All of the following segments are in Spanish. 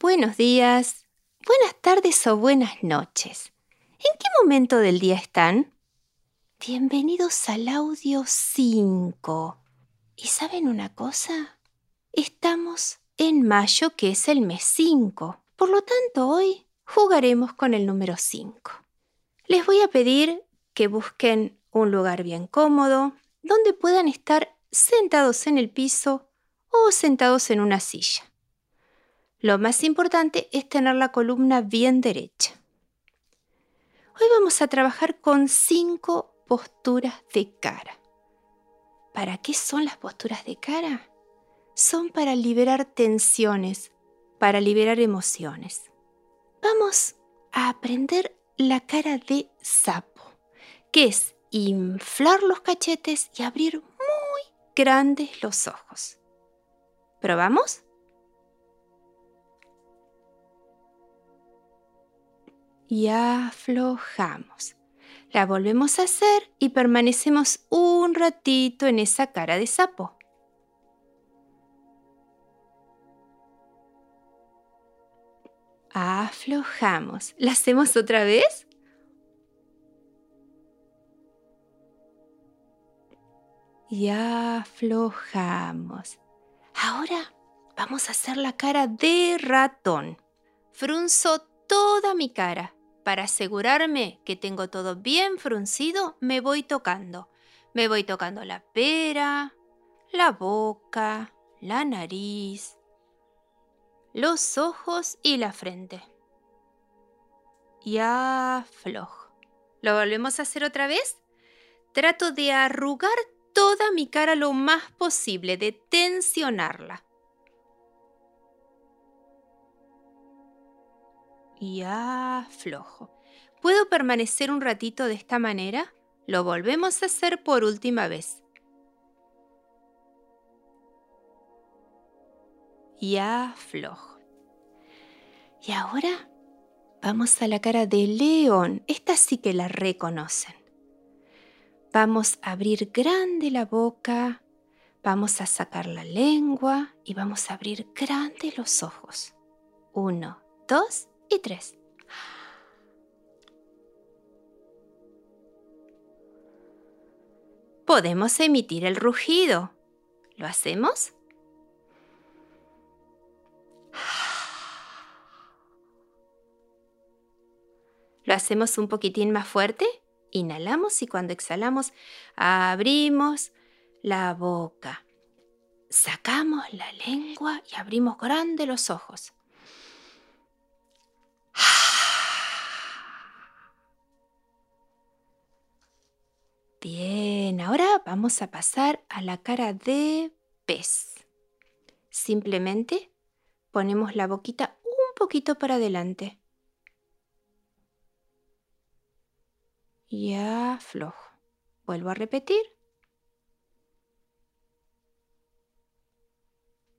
buenos días, buenas tardes o buenas noches. ¿En qué momento del día están? Bienvenidos al audio 5. ¿Y saben una cosa? Estamos en mayo, que es el mes 5. Por lo tanto, hoy jugaremos con el número 5. Les voy a pedir que busquen un lugar bien cómodo, donde puedan estar sentados en el piso o sentados en una silla. Lo más importante es tener la columna bien derecha. Hoy vamos a trabajar con cinco posturas de cara. ¿Para qué son las posturas de cara? Son para liberar tensiones, para liberar emociones. Vamos a aprender la cara de sapo, que es inflar los cachetes y abrir muy grandes los ojos. ¿Probamos? Y aflojamos. La volvemos a hacer y permanecemos un ratito en esa cara de sapo. Aflojamos. ¿La hacemos otra vez? Y aflojamos. Ahora vamos a hacer la cara de ratón. Frunzo toda mi cara para asegurarme que tengo todo bien fruncido, me voy tocando. Me voy tocando la pera, la boca, la nariz, los ojos y la frente. Y aflojo. ¿Lo volvemos a hacer otra vez? Trato de arrugar toda mi cara lo más posible, de tensionarla. Y aflojo. ¿Puedo permanecer un ratito de esta manera? Lo volvemos a hacer por última vez. Y aflojo. Y ahora vamos a la cara de león. Esta sí que la reconocen. Vamos a abrir grande la boca, vamos a sacar la lengua y vamos a abrir grande los ojos. Uno, dos y tres. Podemos emitir el rugido. ¿Lo hacemos? Lo hacemos un poquitín más fuerte. Inhalamos y cuando exhalamos abrimos la boca. Sacamos la lengua y abrimos grande los ojos. Bien, ahora vamos a pasar a la cara de pez. Simplemente ponemos la boquita un poquito para adelante. Y aflojo. Vuelvo a repetir.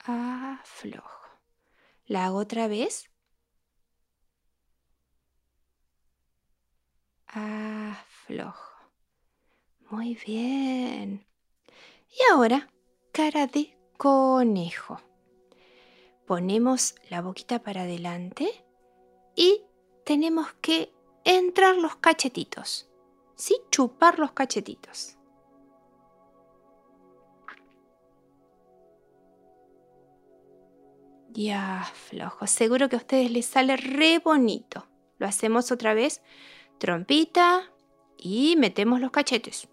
Aflojo. La hago otra vez. Aflojo. Muy bien. Y ahora, cara de conejo. Ponemos la boquita para adelante y tenemos que entrar los cachetitos. ¿Sí? Chupar los cachetitos. Ya, flojo. Seguro que a ustedes les sale re bonito. Lo hacemos otra vez. Trompita y metemos los cachetes.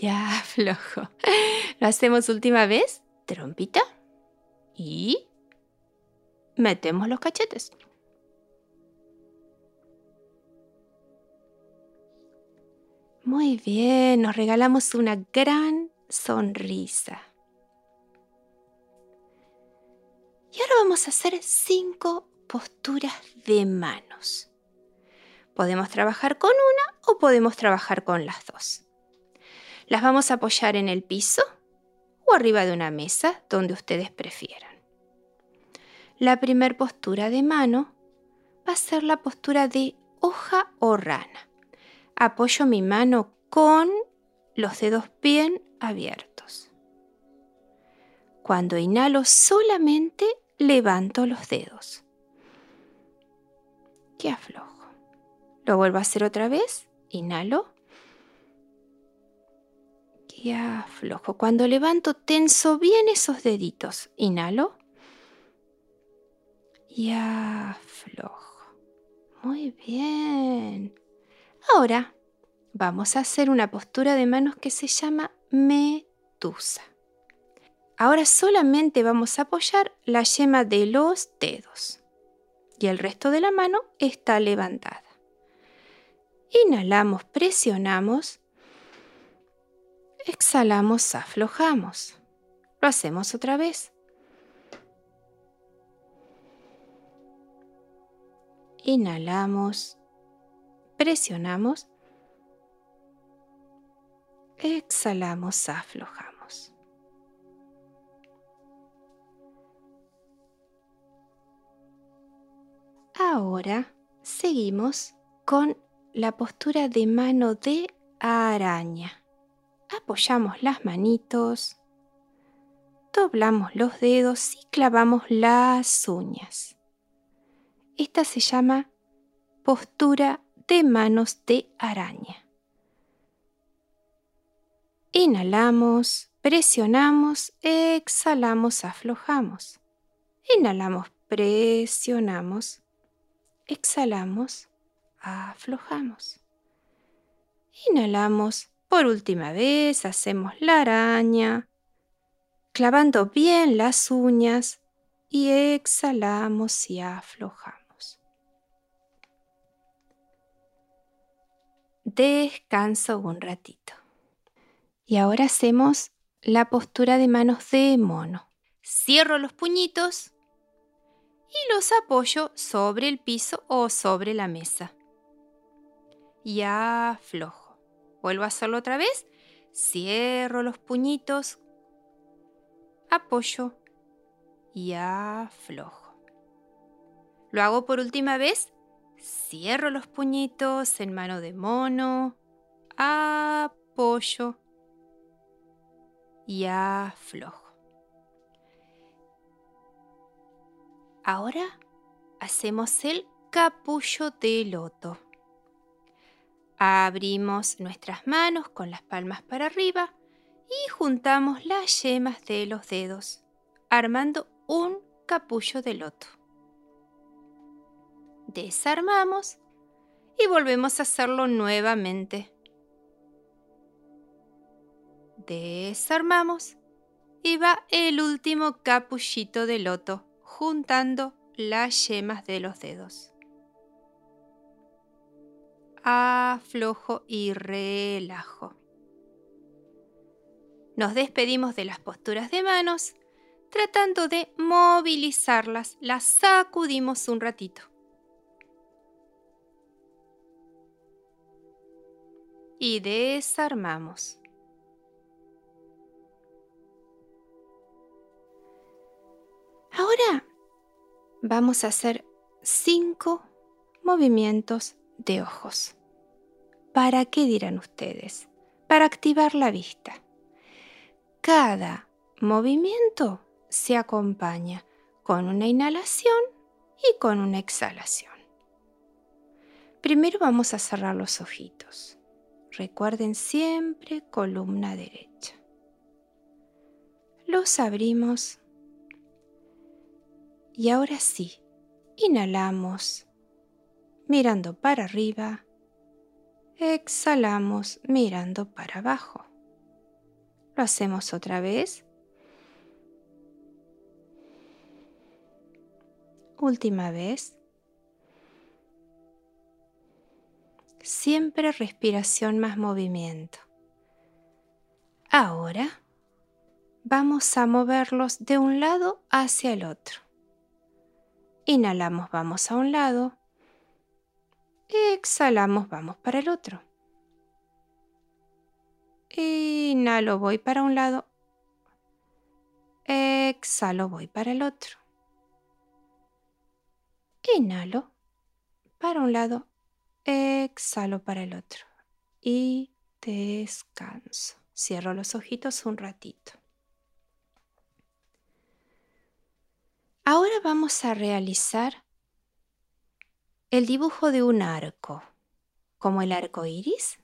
Ya, flojo. Lo hacemos última vez. Trompita. Y metemos los cachetes. Muy bien, nos regalamos una gran sonrisa. Y ahora vamos a hacer cinco posturas de manos. Podemos trabajar con una o podemos trabajar con las dos. Las vamos a apoyar en el piso o arriba de una mesa, donde ustedes prefieran. La primera postura de mano va a ser la postura de hoja o rana. Apoyo mi mano con los dedos bien abiertos. Cuando inhalo solamente levanto los dedos. Que aflojo. Lo vuelvo a hacer otra vez. Inhalo. Que aflojo. Cuando levanto tenso bien esos deditos. Inhalo. Y aflojo. Muy bien. Ahora vamos a hacer una postura de manos que se llama medusa. Ahora solamente vamos a apoyar la yema de los dedos y el resto de la mano está levantada. Inhalamos, presionamos. Exhalamos, aflojamos. Lo hacemos otra vez. Inhalamos, presionamos. Exhalamos, aflojamos. Ahora seguimos con la postura de mano de araña. Apoyamos las manitos, doblamos los dedos y clavamos las uñas. Esta se llama postura de manos de araña. Inhalamos, presionamos, exhalamos, aflojamos. Inhalamos, presionamos, exhalamos, aflojamos. Inhalamos por última vez, hacemos la araña, clavando bien las uñas y exhalamos y aflojamos. Descanso un ratito. Y ahora hacemos la postura de manos de mono. Cierro los puñitos y los apoyo sobre el piso o sobre la mesa. Y aflojo. Vuelvo a hacerlo otra vez. Cierro los puñitos, apoyo y aflojo. Lo hago por última vez. Cierro los puñitos en mano de mono, apoyo y aflojo. Ahora hacemos el capullo de loto. Abrimos nuestras manos con las palmas para arriba y juntamos las yemas de los dedos, armando un capullo de loto. Desarmamos y volvemos a hacerlo nuevamente. Desarmamos y va el último capullito de loto juntando las yemas de los dedos. Aflojo y relajo. Nos despedimos de las posturas de manos, tratando de movilizarlas, las sacudimos un ratito. Y desarmamos. Ahora vamos a hacer cinco movimientos de ojos. ¿Para qué dirán ustedes? Para activar la vista. Cada movimiento se acompaña con una inhalación y con una exhalación. Primero vamos a cerrar los ojitos. Recuerden siempre columna derecha. Los abrimos y ahora sí, inhalamos mirando para arriba, exhalamos mirando para abajo. Lo hacemos otra vez. Última vez. Siempre respiración más movimiento. Ahora vamos a moverlos de un lado hacia el otro. Inhalamos, vamos a un lado. Exhalamos, vamos para el otro. Inhalo, voy para un lado. Exhalo, voy para el otro. Inhalo para un lado. Exhalo para el otro. Y descanso. Cierro los ojitos un ratito. Ahora vamos a realizar el dibujo de un arco, como el arco iris.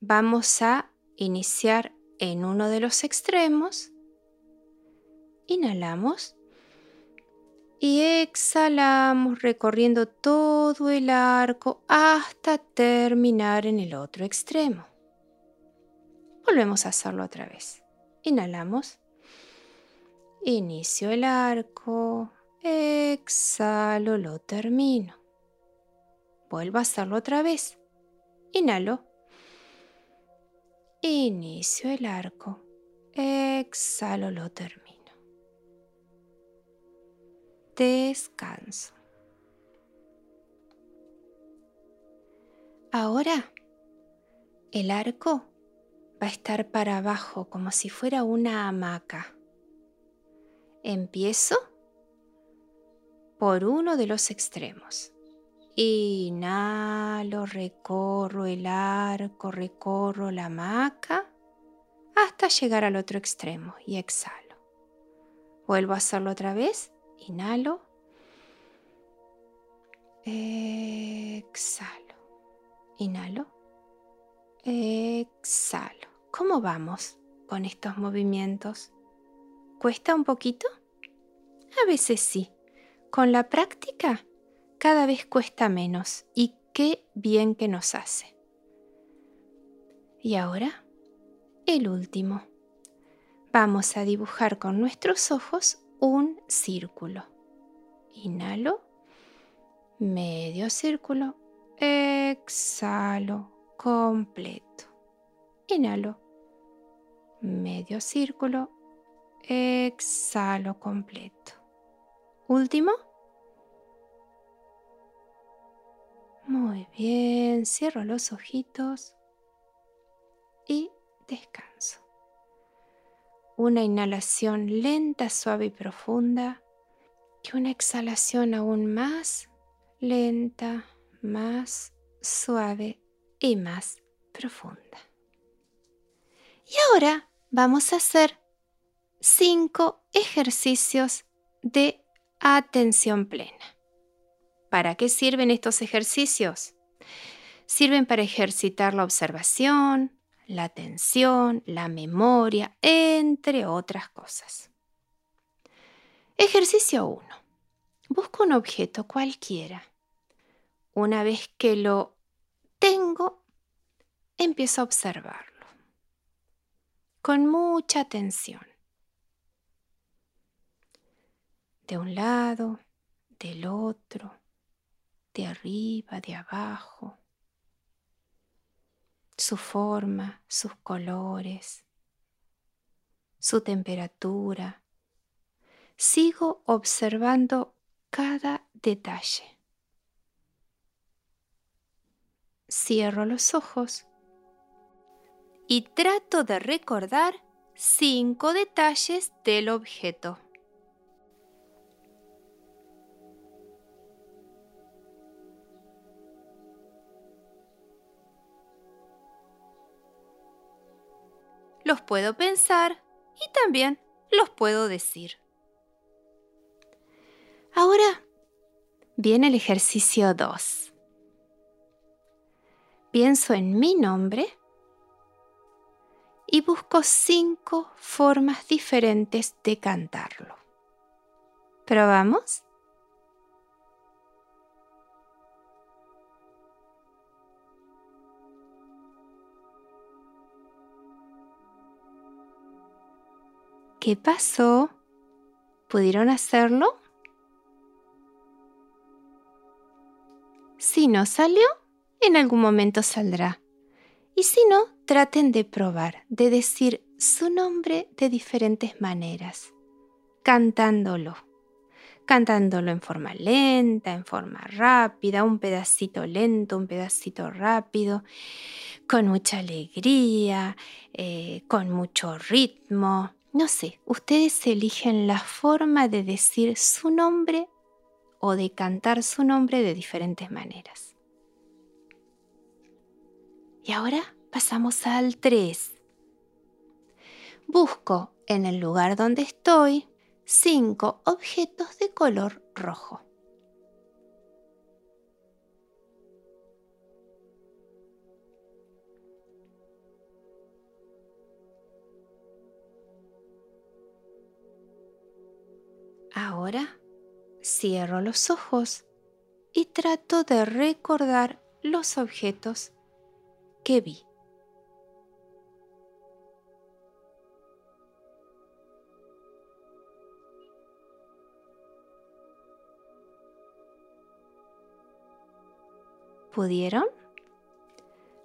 Vamos a iniciar en uno de los extremos. Inhalamos y exhalamos recorriendo todo el arco hasta terminar en el otro extremo. Volvemos a hacerlo otra vez. Inhalamos. Inicio el arco. Exhalo, lo termino. Vuelvo a hacerlo otra vez. Inhalo. Inicio el arco. Exhalo, lo termino. Descanso. Ahora el arco va a estar para abajo como si fuera una hamaca. Empiezo por uno de los extremos. Inhalo, recorro el arco, recorro la hamaca hasta llegar al otro extremo y exhalo. Vuelvo a hacerlo otra vez. Inhalo. Exhalo. Inhalo. Exhalo. ¿Cómo vamos con estos movimientos? ¿Cuesta un poquito? A veces sí. Con la práctica cada vez cuesta menos y qué bien que nos hace. Y ahora, el último. Vamos a dibujar con nuestros ojos un círculo. Inhalo, medio círculo, exhalo, completo. Inhalo, medio círculo, exhalo completo. Último. Muy bien, cierro los ojitos y descanso. Una inhalación lenta, suave y profunda y una exhalación aún más lenta, más suave y más profunda. Y ahora vamos a hacer cinco ejercicios de atención plena. ¿Para qué sirven estos ejercicios? Sirven para ejercitar la observación, la atención, la memoria, entre otras cosas. Ejercicio 1. Busco un objeto cualquiera. Una vez que lo tengo, empiezo a observarlo con mucha atención. De un lado, del otro, de arriba, de abajo su forma, sus colores, su temperatura. Sigo observando cada detalle. Cierro los ojos y trato de recordar cinco detalles del objeto. Los puedo pensar y también los puedo decir. Ahora viene el ejercicio 2. Pienso en mi nombre y busco cinco formas diferentes de cantarlo. ¿Probamos? ¿Qué pasó? ¿Pudieron hacerlo? Si no salió, en algún momento saldrá. Y si no, traten de probar, de decir su nombre de diferentes maneras, cantándolo. Cantándolo en forma lenta, en forma rápida, un pedacito lento, un pedacito rápido, con mucha alegría, eh, con mucho ritmo. No sé, ustedes eligen la forma de decir su nombre o de cantar su nombre de diferentes maneras. Y ahora pasamos al 3. Busco en el lugar donde estoy cinco objetos de color rojo. Ahora cierro los ojos y trato de recordar los objetos que vi. ¿Pudieron?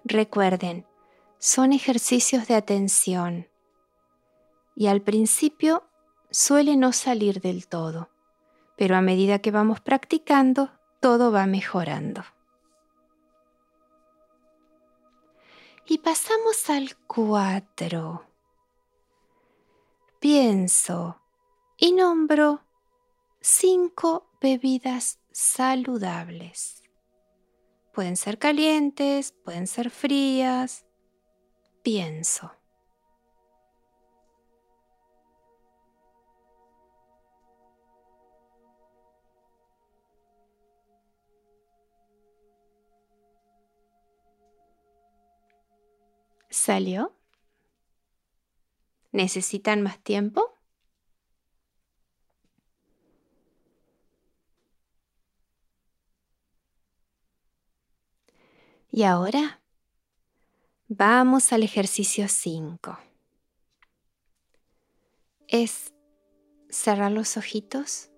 Recuerden, son ejercicios de atención y al principio suele no salir del todo, pero a medida que vamos practicando, todo va mejorando. Y pasamos al 4. Pienso y nombro cinco bebidas saludables. Pueden ser calientes, pueden ser frías. Pienso. ¿Salió? ¿Necesitan más tiempo? Y ahora vamos al ejercicio 5. Es cerrar los ojitos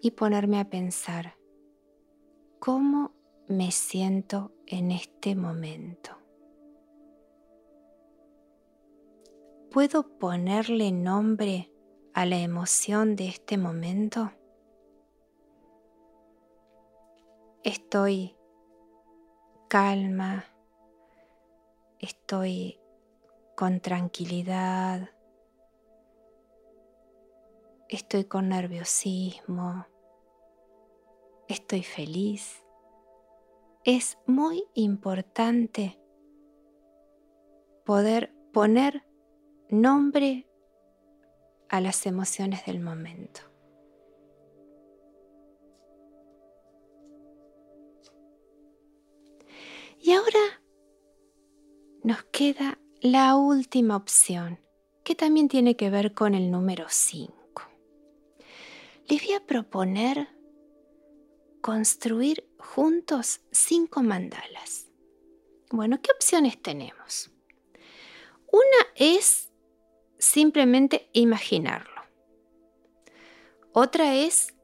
y ponerme a pensar cómo me siento en este momento. ¿Puedo ponerle nombre a la emoción de este momento? Estoy calma, estoy con tranquilidad, estoy con nerviosismo, estoy feliz es muy importante poder poner nombre a las emociones del momento. Y ahora nos queda la última opción, que también tiene que ver con el número 5. Les voy a proponer construir juntos cinco mandalas. Bueno, ¿qué opciones tenemos? Una es simplemente imaginarlo. Otra es,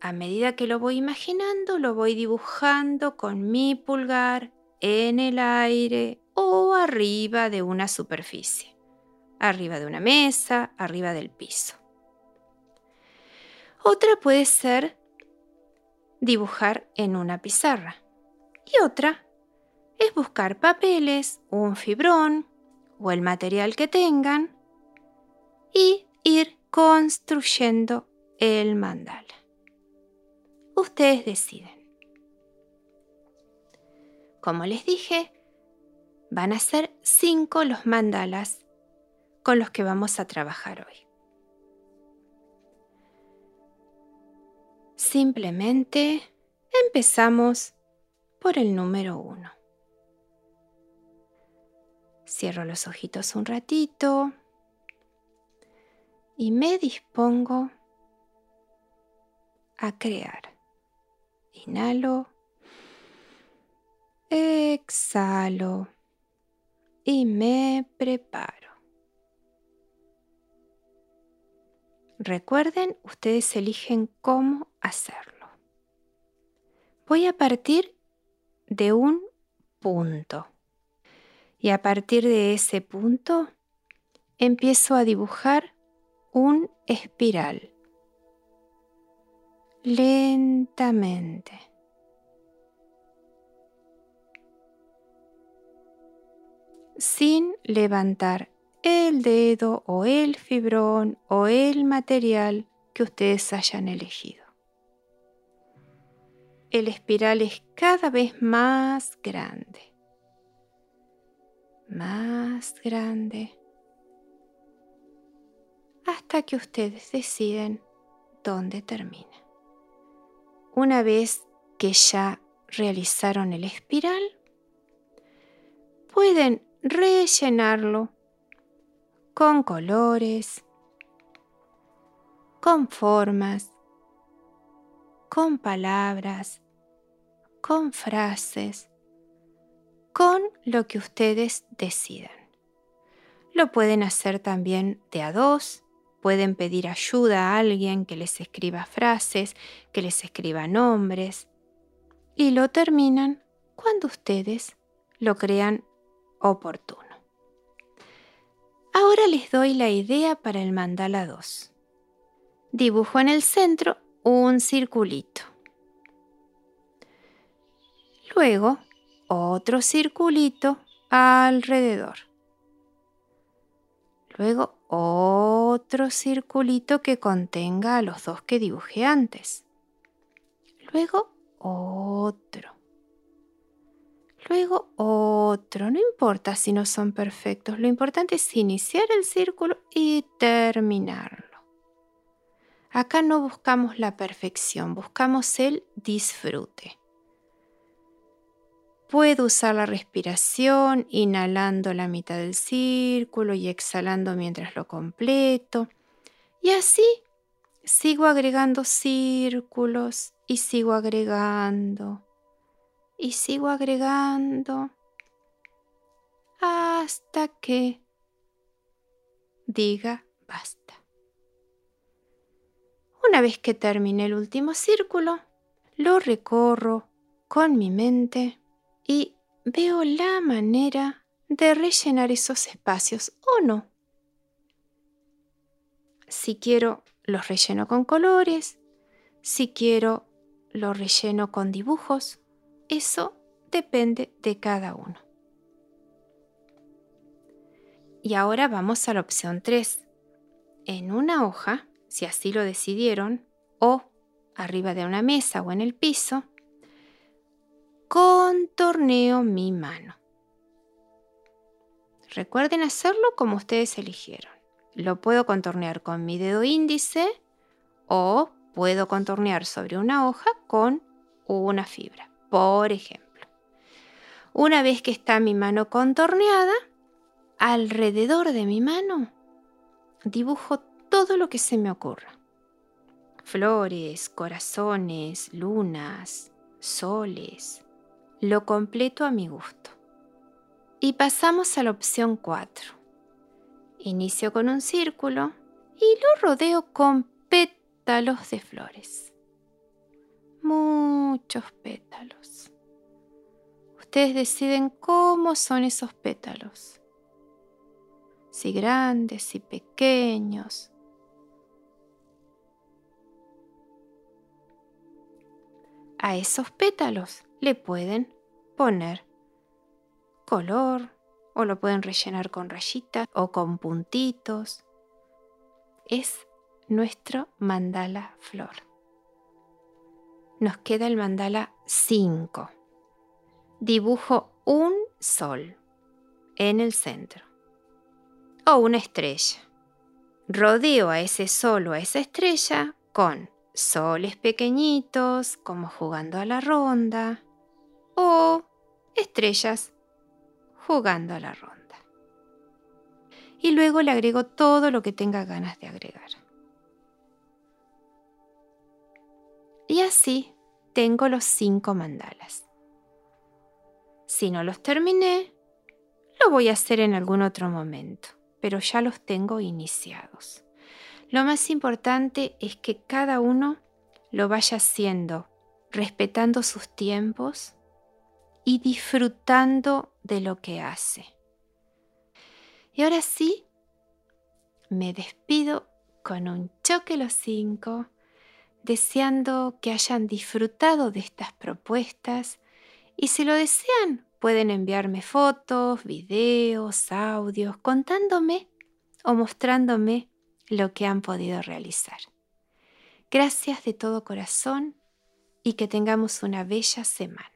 a medida que lo voy imaginando, lo voy dibujando con mi pulgar en el aire o arriba de una superficie, arriba de una mesa, arriba del piso. Otra puede ser dibujar en una pizarra. Y otra es buscar papeles, un fibrón o el material que tengan y ir construyendo el mandala. Ustedes deciden. Como les dije, van a ser cinco los mandalas con los que vamos a trabajar hoy. Simplemente empezamos por el número uno. Cierro los ojitos un ratito y me dispongo a crear. Inhalo, exhalo y me preparo. Recuerden, ustedes eligen cómo hacerlo. Voy a partir de un punto. Y a partir de ese punto empiezo a dibujar un espiral. Lentamente. Sin levantar el dedo o el fibrón o el material que ustedes hayan elegido. El espiral es cada vez más grande, más grande, hasta que ustedes deciden dónde termina. Una vez que ya realizaron el espiral, pueden rellenarlo con colores, con formas, con palabras, con frases, con lo que ustedes decidan. Lo pueden hacer también de a dos, pueden pedir ayuda a alguien que les escriba frases, que les escriba nombres, y lo terminan cuando ustedes lo crean oportuno. Ahora les doy la idea para el mandala 2. Dibujo en el centro un circulito. Luego otro circulito alrededor. Luego otro circulito que contenga a los dos que dibujé antes. Luego otro. Luego otro. No importa si no son perfectos. Lo importante es iniciar el círculo y terminarlo. Acá no buscamos la perfección, buscamos el disfrute. Puedo usar la respiración, inhalando la mitad del círculo y exhalando mientras lo completo. Y así sigo agregando círculos y sigo agregando y sigo agregando hasta que diga basta. Una vez que termine el último círculo, lo recorro con mi mente y veo la manera de rellenar esos espacios o no. Si quiero, los relleno con colores, si quiero, los relleno con dibujos, eso depende de cada uno. Y ahora vamos a la opción 3. En una hoja, si así lo decidieron, o arriba de una mesa o en el piso, contorneo mi mano. Recuerden hacerlo como ustedes eligieron. Lo puedo contornear con mi dedo índice o puedo contornear sobre una hoja con una fibra, por ejemplo. Una vez que está mi mano contorneada, alrededor de mi mano dibujo todo lo que se me ocurra. Flores, corazones, lunas, soles, lo completo a mi gusto. Y pasamos a la opción 4. Inicio con un círculo y lo rodeo con pétalos de flores. Muchos pétalos. Ustedes deciden cómo son esos pétalos. Si grandes, si pequeños. A esos pétalos le pueden poner color o lo pueden rellenar con rayitas o con puntitos. Es nuestro mandala flor. Nos queda el mandala 5. Dibujo un sol en el centro o una estrella. Rodeo a ese sol o a esa estrella con soles pequeñitos como jugando a la ronda o estrellas jugando a la ronda. Y luego le agrego todo lo que tenga ganas de agregar. Y así tengo los cinco mandalas. Si no los terminé, lo voy a hacer en algún otro momento, pero ya los tengo iniciados. Lo más importante es que cada uno lo vaya haciendo respetando sus tiempos y disfrutando de lo que hace. Y ahora sí, me despido con un choque los cinco, deseando que hayan disfrutado de estas propuestas y si lo desean pueden enviarme fotos, videos, audios, contándome o mostrándome lo que han podido realizar. Gracias de todo corazón y que tengamos una bella semana.